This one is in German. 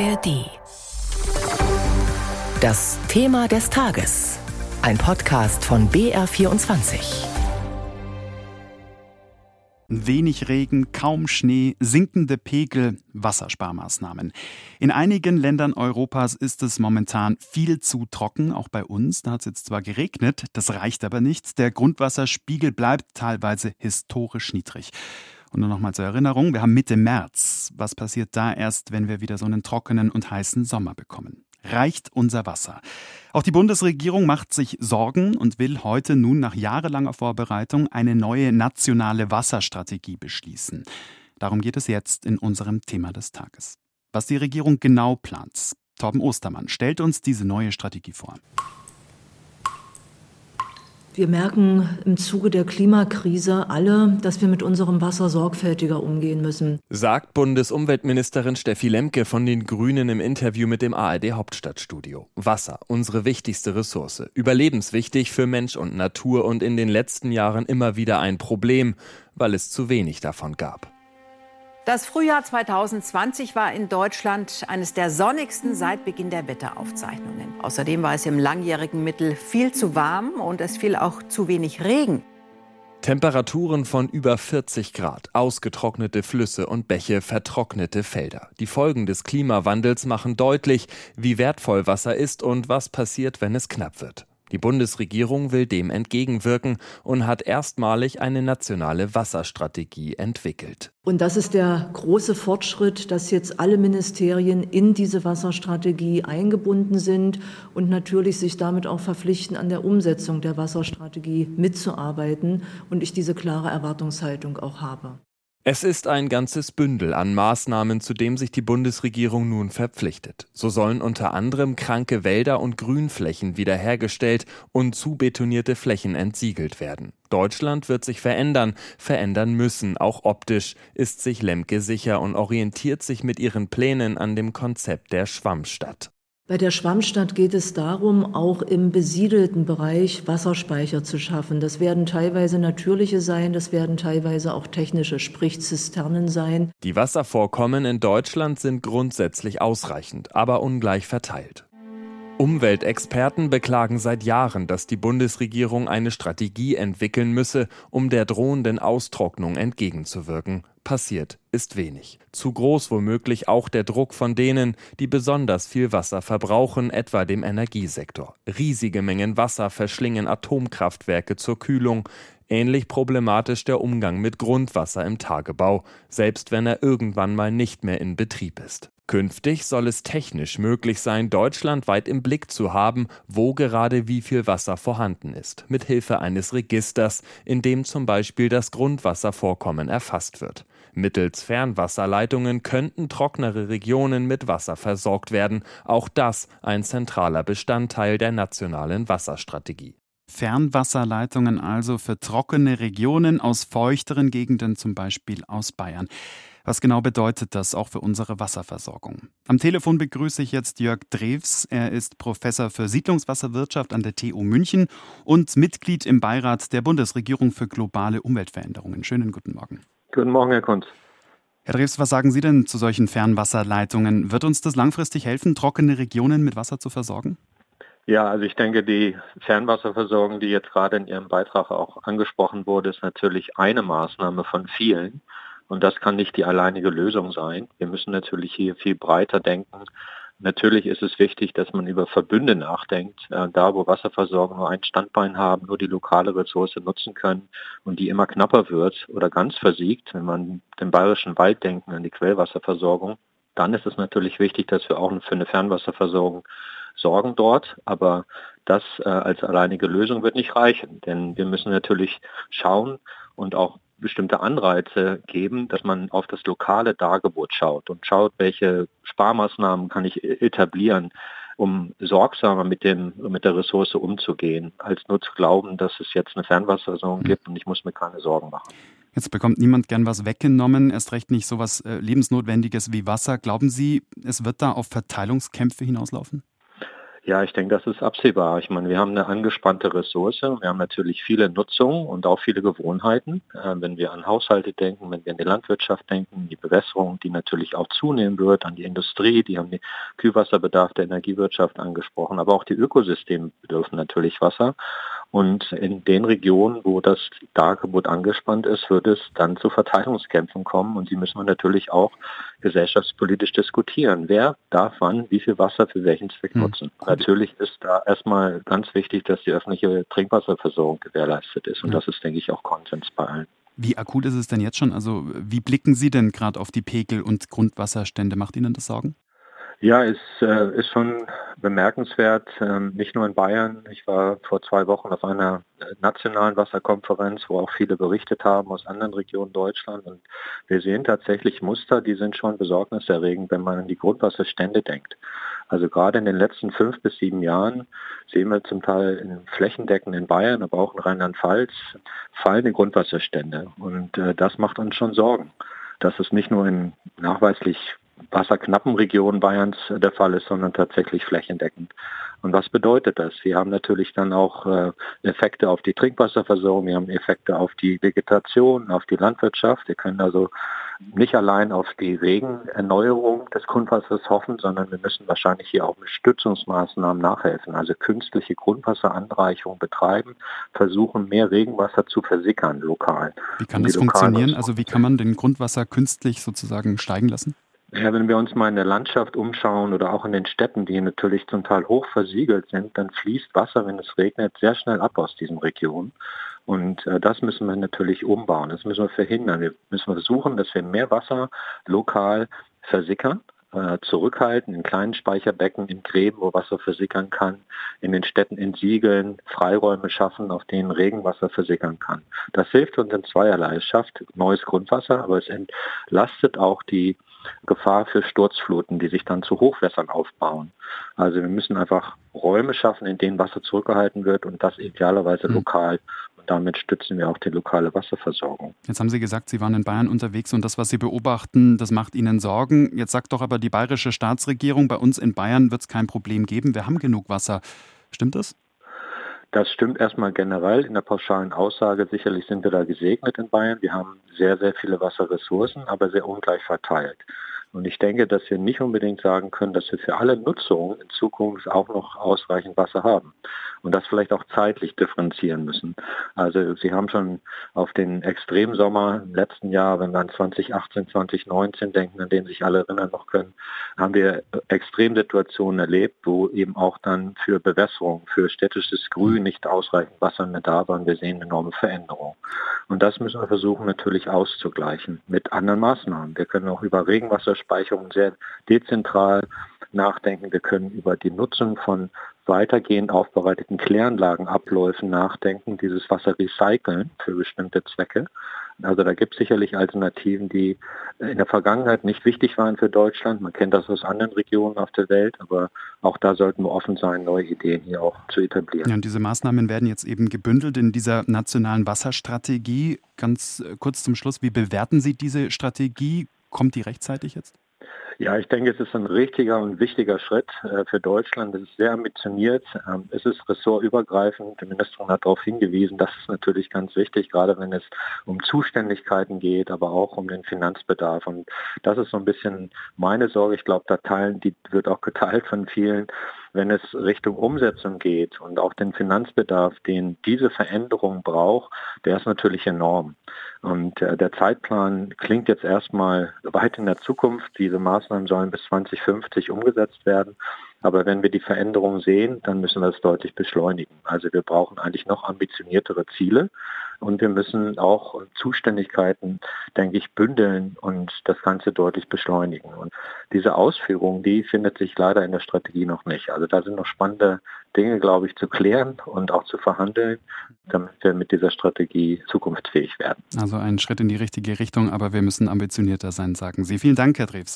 ARD. Das Thema des Tages. Ein Podcast von BR24. Wenig Regen, kaum Schnee, sinkende Pegel, Wassersparmaßnahmen. In einigen Ländern Europas ist es momentan viel zu trocken, auch bei uns. Da hat es jetzt zwar geregnet, das reicht aber nicht. Der Grundwasserspiegel bleibt teilweise historisch niedrig. Und nur noch mal zur Erinnerung, wir haben Mitte März. Was passiert da erst, wenn wir wieder so einen trockenen und heißen Sommer bekommen? Reicht unser Wasser? Auch die Bundesregierung macht sich Sorgen und will heute nun nach jahrelanger Vorbereitung eine neue nationale Wasserstrategie beschließen. Darum geht es jetzt in unserem Thema des Tages. Was die Regierung genau plant. Torben Ostermann stellt uns diese neue Strategie vor. Wir merken im Zuge der Klimakrise alle, dass wir mit unserem Wasser sorgfältiger umgehen müssen. Sagt Bundesumweltministerin Steffi Lemke von den Grünen im Interview mit dem ARD Hauptstadtstudio. Wasser, unsere wichtigste Ressource. Überlebenswichtig für Mensch und Natur und in den letzten Jahren immer wieder ein Problem, weil es zu wenig davon gab. Das Frühjahr 2020 war in Deutschland eines der sonnigsten seit Beginn der Wetteraufzeichnungen. Außerdem war es im langjährigen Mittel viel zu warm und es fiel auch zu wenig Regen. Temperaturen von über 40 Grad, ausgetrocknete Flüsse und Bäche, vertrocknete Felder. Die Folgen des Klimawandels machen deutlich, wie wertvoll Wasser ist und was passiert, wenn es knapp wird. Die Bundesregierung will dem entgegenwirken und hat erstmalig eine nationale Wasserstrategie entwickelt. Und das ist der große Fortschritt, dass jetzt alle Ministerien in diese Wasserstrategie eingebunden sind und natürlich sich damit auch verpflichten, an der Umsetzung der Wasserstrategie mitzuarbeiten und ich diese klare Erwartungshaltung auch habe. Es ist ein ganzes Bündel an Maßnahmen, zu dem sich die Bundesregierung nun verpflichtet. So sollen unter anderem kranke Wälder und Grünflächen wiederhergestellt und zubetonierte Flächen entsiegelt werden. Deutschland wird sich verändern, verändern müssen, auch optisch, ist sich Lemke sicher und orientiert sich mit ihren Plänen an dem Konzept der Schwammstadt. Bei der Schwammstadt geht es darum, auch im besiedelten Bereich Wasserspeicher zu schaffen. Das werden teilweise natürliche sein, das werden teilweise auch technische, sprich Zisternen sein. Die Wasservorkommen in Deutschland sind grundsätzlich ausreichend, aber ungleich verteilt. Umweltexperten beklagen seit Jahren, dass die Bundesregierung eine Strategie entwickeln müsse, um der drohenden Austrocknung entgegenzuwirken. Passiert ist wenig. Zu groß womöglich auch der Druck von denen, die besonders viel Wasser verbrauchen, etwa dem Energiesektor. Riesige Mengen Wasser verschlingen Atomkraftwerke zur Kühlung. Ähnlich problematisch der Umgang mit Grundwasser im Tagebau, selbst wenn er irgendwann mal nicht mehr in Betrieb ist. Künftig soll es technisch möglich sein, deutschlandweit im Blick zu haben, wo gerade wie viel Wasser vorhanden ist, mit Hilfe eines Registers, in dem zum Beispiel das Grundwasservorkommen erfasst wird. Mittels Fernwasserleitungen könnten trocknere Regionen mit Wasser versorgt werden, auch das ein zentraler Bestandteil der nationalen Wasserstrategie. Fernwasserleitungen also für trockene Regionen aus feuchteren Gegenden, zum Beispiel aus Bayern. Was genau bedeutet das auch für unsere Wasserversorgung? Am Telefon begrüße ich jetzt Jörg Drews. Er ist Professor für Siedlungswasserwirtschaft an der TU München und Mitglied im Beirat der Bundesregierung für globale Umweltveränderungen. Schönen guten Morgen. Guten Morgen, Herr Kunz. Herr Drews, was sagen Sie denn zu solchen Fernwasserleitungen? Wird uns das langfristig helfen, trockene Regionen mit Wasser zu versorgen? Ja, also ich denke, die Fernwasserversorgung, die jetzt gerade in Ihrem Beitrag auch angesprochen wurde, ist natürlich eine Maßnahme von vielen. Und das kann nicht die alleinige Lösung sein. Wir müssen natürlich hier viel breiter denken. Natürlich ist es wichtig, dass man über Verbünde nachdenkt, äh, da wo Wasserversorgung nur ein Standbein haben, nur die lokale Ressource nutzen können und die immer knapper wird oder ganz versiegt, wenn man den bayerischen Wald denken, an die Quellwasserversorgung, dann ist es natürlich wichtig, dass wir auch für eine Fernwasserversorgung sorgen dort. Aber das äh, als alleinige Lösung wird nicht reichen, denn wir müssen natürlich schauen und auch bestimmte Anreize geben, dass man auf das lokale Dargebot schaut und schaut, welche Sparmaßnahmen kann ich etablieren, um sorgsamer mit, dem, mit der Ressource umzugehen, als nur zu glauben, dass es jetzt eine Fernwasserversorgung hm. gibt und ich muss mir keine Sorgen machen. Jetzt bekommt niemand gern was weggenommen, erst recht nicht so was äh, Lebensnotwendiges wie Wasser. Glauben Sie, es wird da auf Verteilungskämpfe hinauslaufen? Ja, ich denke, das ist absehbar. Ich meine, wir haben eine angespannte Ressource. Wir haben natürlich viele Nutzungen und auch viele Gewohnheiten. Äh, wenn wir an Haushalte denken, wenn wir an die Landwirtschaft denken, die Bewässerung, die natürlich auch zunehmen wird, an die Industrie, die haben den Kühlwasserbedarf der Energiewirtschaft angesprochen, aber auch die Ökosysteme bedürfen natürlich Wasser. Und in den Regionen, wo das Dargebot angespannt ist, wird es dann zu Verteilungskämpfen kommen. Und die müssen wir natürlich auch gesellschaftspolitisch diskutieren. Wer darf wann wie viel Wasser für welchen Zweck hm. nutzen? Mhm. Natürlich ist da erstmal ganz wichtig, dass die öffentliche Trinkwasserversorgung gewährleistet ist. Und das ist, denke ich, auch Konsens bei allen. Wie akut ist es denn jetzt schon? Also wie blicken Sie denn gerade auf die Pegel und Grundwasserstände? Macht Ihnen das Sorgen? Ja, es äh, ist schon bemerkenswert, ähm, nicht nur in Bayern. Ich war vor zwei Wochen auf einer äh, nationalen Wasserkonferenz, wo auch viele berichtet haben aus anderen Regionen Deutschlands. Und wir sehen tatsächlich Muster, die sind schon besorgniserregend, wenn man an die Grundwasserstände denkt. Also gerade in den letzten fünf bis sieben Jahren sehen wir zum Teil in Flächendecken in Bayern, aber auch in Rheinland-Pfalz fallende Grundwasserstände. Und äh, das macht uns schon Sorgen dass es nicht nur in nachweislich wasserknappen Regionen Bayerns der Fall ist, sondern tatsächlich flächendeckend. Und was bedeutet das? Wir haben natürlich dann auch äh, Effekte auf die Trinkwasserversorgung, wir haben Effekte auf die Vegetation, auf die Landwirtschaft. Wir können also nicht allein auf die Regenerneuerung des Grundwassers hoffen, sondern wir müssen wahrscheinlich hier auch mit Stützungsmaßnahmen nachhelfen, also künstliche Grundwasseranreichung betreiben, versuchen mehr Regenwasser zu versickern lokal. Wie kann das funktionieren? Also wie kann man den Grundwasser künstlich sozusagen steigen lassen? Ja, wenn wir uns mal in der Landschaft umschauen oder auch in den Städten, die natürlich zum Teil hoch versiegelt sind, dann fließt Wasser, wenn es regnet, sehr schnell ab aus diesen Regionen. Und äh, das müssen wir natürlich umbauen. Das müssen wir verhindern. Wir müssen versuchen, dass wir mehr Wasser lokal versickern äh, zurückhalten in kleinen Speicherbecken, in Gräben, wo Wasser versickern kann, in den Städten entsiegeln, Freiräume schaffen, auf denen Regenwasser versickern kann. Das hilft uns in zweierlei. Es schafft neues Grundwasser, aber es entlastet auch die Gefahr für Sturzfluten, die sich dann zu Hochwässern aufbauen. Also wir müssen einfach Räume schaffen, in denen Wasser zurückgehalten wird und das idealerweise mhm. lokal. Und damit stützen wir auch die lokale Wasserversorgung. Jetzt haben Sie gesagt, Sie waren in Bayern unterwegs und das, was Sie beobachten, das macht Ihnen Sorgen. Jetzt sagt doch aber die bayerische Staatsregierung, bei uns in Bayern wird es kein Problem geben. Wir haben genug Wasser. Stimmt das? Das stimmt erstmal generell in der pauschalen Aussage. Sicherlich sind wir da gesegnet in Bayern. Wir haben sehr, sehr viele Wasserressourcen, aber sehr ungleich verteilt. Und ich denke, dass wir nicht unbedingt sagen können, dass wir für alle Nutzungen in Zukunft auch noch ausreichend Wasser haben. Und das vielleicht auch zeitlich differenzieren müssen. Also Sie haben schon auf den Extremsommer im letzten Jahr, wenn wir an 2018, 2019 denken, an den sich alle erinnern noch können, haben wir Extremsituationen erlebt, wo eben auch dann für Bewässerung, für städtisches Grün nicht ausreichend Wasser mehr da war und wir sehen enorme Veränderungen. Und das müssen wir versuchen natürlich auszugleichen mit anderen Maßnahmen. Wir können auch über Regenwasserspeicherung sehr dezentral nachdenken. Wir können über die Nutzung von weitergehend aufbereiteten Kläranlagenabläufen nachdenken, dieses Wasser recyceln für bestimmte Zwecke. Also da gibt es sicherlich Alternativen, die in der Vergangenheit nicht wichtig waren für Deutschland. Man kennt das aus anderen Regionen auf der Welt, aber auch da sollten wir offen sein, neue Ideen hier auch zu etablieren. Ja, und diese Maßnahmen werden jetzt eben gebündelt in dieser nationalen Wasserstrategie. Ganz äh, kurz zum Schluss, wie bewerten Sie diese Strategie? Kommt die rechtzeitig jetzt? Ja, ich denke, es ist ein richtiger und wichtiger Schritt äh, für Deutschland. Es ist sehr ambitioniert. Ähm, es ist ressortübergreifend. Die Ministerin hat darauf hingewiesen, das ist natürlich ganz wichtig, gerade wenn es um Zuständigkeiten geht, aber auch um den Finanzbedarf. Und das ist so ein bisschen meine Sorge. Ich glaube, da teilen, die wird auch geteilt von vielen wenn es Richtung Umsetzung geht und auch den Finanzbedarf, den diese Veränderung braucht, der ist natürlich enorm. Und äh, der Zeitplan klingt jetzt erstmal weit in der Zukunft. Diese Maßnahmen sollen bis 2050 umgesetzt werden. Aber wenn wir die Veränderung sehen, dann müssen wir es deutlich beschleunigen. Also wir brauchen eigentlich noch ambitioniertere Ziele und wir müssen auch Zuständigkeiten, denke ich, bündeln und das Ganze deutlich beschleunigen. Und diese Ausführung, die findet sich leider in der Strategie noch nicht. Also da sind noch spannende Dinge, glaube ich, zu klären und auch zu verhandeln, damit wir mit dieser Strategie zukunftsfähig werden. Also ein Schritt in die richtige Richtung, aber wir müssen ambitionierter sein, sagen Sie. Vielen Dank, Herr Drews.